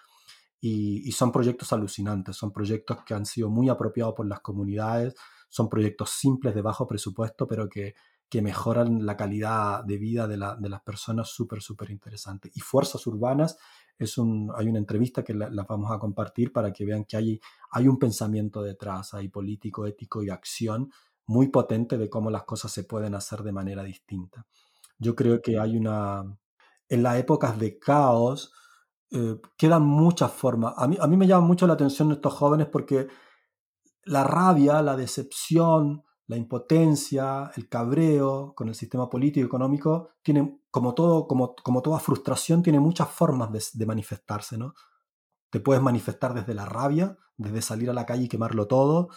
Y, son proyectos alucinantes, son proyectos que han sido muy apropiados por las comunidades, son proyectos simples de bajo presupuesto, pero que, que mejoran la calidad de vida de, la, de las personas súper, súper interesantes. Y Fuerzas Urbanas es un, hay una entrevista que la, vamos a compartir para que vean que hay, hay un pensamiento detrás, hay político, ético y acción muy potente de cómo las cosas se pueden hacer de manera distinta. Yo creo que hay una... En las épocas de caos eh, quedan muchas formas. A mí, a mí me llama mucho la atención estos jóvenes porque la rabia, la decepción, la impotencia, el cabreo con el sistema político y económico, tiene, como, todo, como, como toda frustración, tiene muchas formas de, manifestarse, ¿no? Te puedes manifestar desde la rabia, desde salir a la calle y quemarlo todo,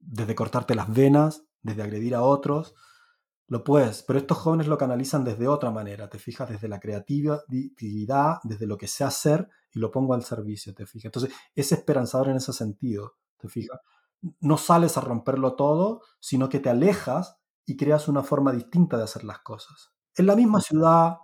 desde cortarte las venas, desde agredir a otros. Lo puedes, pero estos jóvenes lo canalizan desde otra manera, te fijas, desde la creatividad, desde lo que sé hacer y lo pongo al servicio, te fijas. Entonces, es esperanzador en ese sentido, te fijas. No sales a romperlo todo, sino que te alejas y creas una forma distinta de hacer las cosas. En la misma ciudad,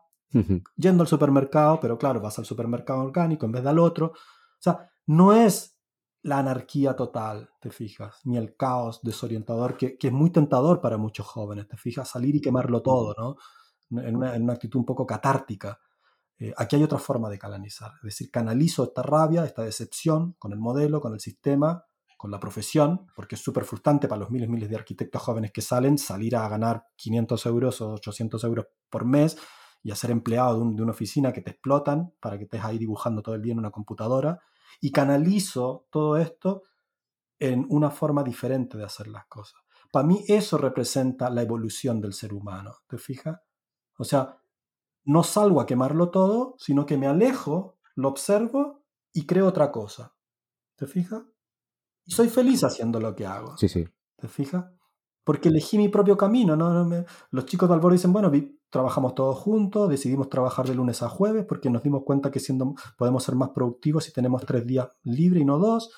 yendo al supermercado, pero claro, vas al supermercado orgánico en vez del otro. O sea, no es la anarquía total, te fijas, ni el caos desorientador, que, es muy tentador para muchos jóvenes, te fijas, salir y quemarlo todo, ¿no? En una, actitud un poco catártica. Eh, aquí hay otra forma de canalizar, es decir, canalizo esta rabia, esta decepción con el modelo, con el sistema, con la profesión, porque es súper frustrante para los miles y miles de arquitectos jóvenes que salen salir a ganar 500 euros o 800 euros por mes y a ser empleado de, una oficina que te explotan para que estés ahí dibujando todo el día en una computadora y canalizo todo esto en una forma diferente de hacer las cosas. Para mí eso representa la evolución del ser humano, ¿te fijas? O sea, no salgo a quemarlo todo, sino que me alejo, lo observo y creo otra cosa. ¿Te fijas? Y soy feliz haciendo lo que hago. Sí, sí. ¿Te fijas? Porque elegí mi propio camino. ¿no? Los chicos de Albor dicen, bueno, trabajamos todos juntos, decidimos trabajar de lunes a jueves porque nos dimos cuenta que siendo, podemos ser más productivos si tenemos tres días libres y no dos.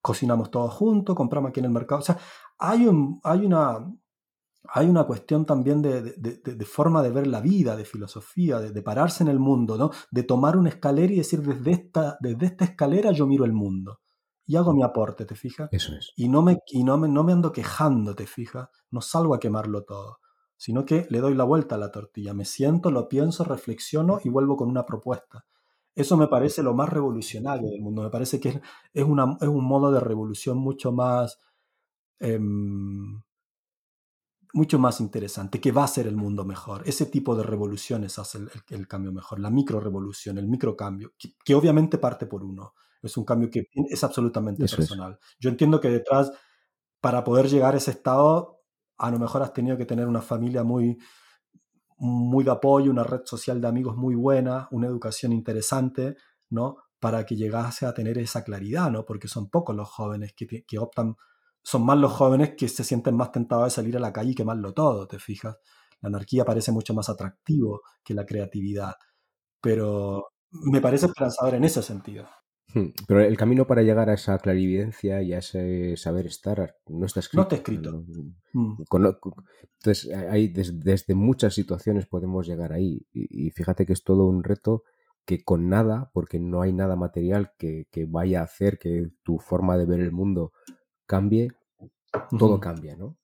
Cocinamos todos juntos, compramos aquí en el mercado. O sea, hay, un, hay, una, hay una cuestión también de, de, forma de ver la vida, de filosofía, de, pararse en el mundo, ¿no? de tomar una escalera y decir, desde esta, desde esta escalera yo miro el mundo y hago mi aporte, ¿te fijas? Eso es. Y no me, y no me, no me ando quejando, ¿te fijas? No salgo a quemarlo todo sino que le doy la vuelta a la tortilla, me siento, lo pienso, reflexiono y vuelvo con una propuesta. Eso me parece lo más revolucionario del mundo, me parece que es, una, es un modo de revolución mucho más, em, mucho más interesante, que va a ser el mundo mejor. Ese tipo de revoluciones hace el, cambio mejor, la micro revolución, el micro cambio, que, obviamente parte por uno. Es un cambio que es absolutamente personal. Yo entiendo que detrás, para poder llegar a ese estado, a lo mejor has tenido que tener una familia muy, muy de apoyo, una red social de amigos muy buena, una educación interesante, ¿no? Para que llegase a tener esa claridad, ¿no? Porque son pocos los jóvenes que, que optan, son más los jóvenes que se sienten más tentados de salir a la calle y quemarlo todo, ¿te fijas? La anarquía parece mucho más atractivo que la creatividad, pero me parece esperanzador en ese sentido. Hmm, pero el camino para llegar a esa clarividencia y a ese saber estar no está escrito. No está escrito. Hmm. Entonces, hay, desde, muchas situaciones podemos llegar ahí. Y, fíjate que es todo un reto que con nada, porque no hay nada material que, vaya a hacer que tu forma de ver el mundo cambie, todo cambia, ¿no?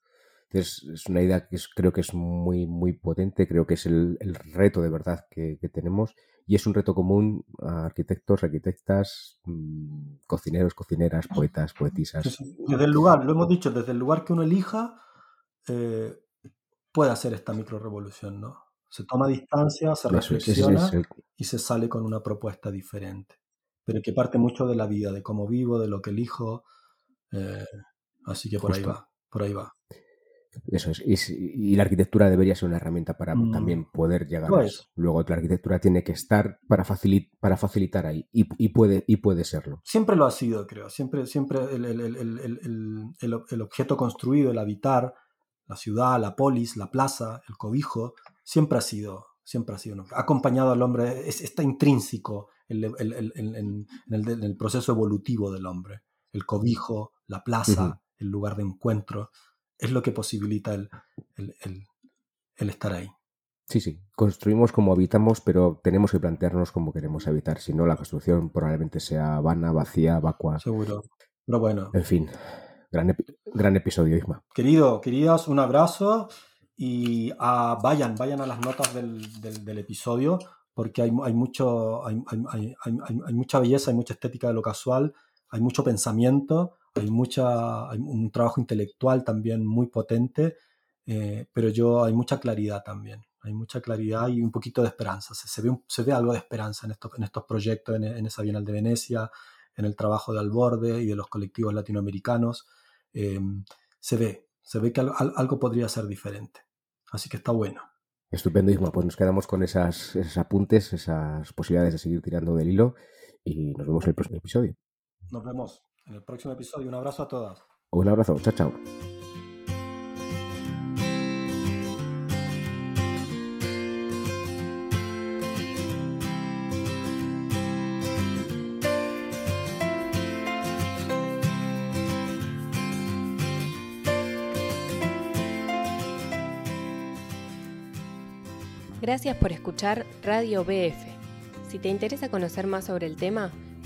Entonces, es una idea que creo que es muy, muy potente, creo que es el, reto de verdad que, tenemos y es un reto común a arquitectos, arquitectas, mm, cocineros, cocineras, poetas, poetisas. Desde el lugar, lo hemos dicho, desde el lugar que uno elija, eh, puede hacer esta micro revolución, ¿no? Se toma distancia, se reflexiona y se sale con una propuesta diferente, pero que parte mucho de la vida, de cómo vivo, de lo que elijo, eh, así que por ahí va, por ahí va. Eso es. Y, la arquitectura debería ser una herramienta para mm. también poder llegar a eso. Luego la arquitectura tiene que estar para, para facilitar ahí. Y, puede, y puede serlo. Siempre lo ha sido, creo. Siempre, siempre el, objeto construido, el habitar, la ciudad, la polis, la plaza, el cobijo, siempre ha sido, siempre ha sido. acompañado al hombre, está intrínseco en, el, proceso evolutivo del hombre. El cobijo, la plaza, el lugar de encuentro es lo que posibilita el, estar ahí. Sí, sí, construimos como habitamos, pero tenemos que plantearnos cómo queremos habitar. Si no, la construcción probablemente sea vana, vacía, vacua. Seguro. Pero bueno. En fin, gran, gran episodio, Isma. Querido, queridas, un abrazo y ah, vayan, vayan a las notas del, episodio porque hay, hay mucho, hay, hay, mucha belleza, hay mucha estética de lo casual, hay mucho pensamiento hay, mucha, hay un trabajo intelectual también muy potente, eh, pero yo hay mucha claridad también. Hay mucha claridad y un poquito de esperanza. Se, ve, se ve algo de esperanza en estos, en estos proyectos, en, esa Bienal de Venecia, en el trabajo de Alborde y de los colectivos latinoamericanos. Eh, se ve, se ve que algo, podría ser diferente. Así que está bueno. Estupendo, Isma. Pues nos quedamos con esas, esos apuntes, esas posibilidades de seguir tirando del hilo y nos vemos en el próximo episodio. Nos vemos en el próximo episodio. Un abrazo a todas. Un abrazo. Chao, chao. Gracias por escuchar Radio BF. Si te interesa conocer más sobre el tema,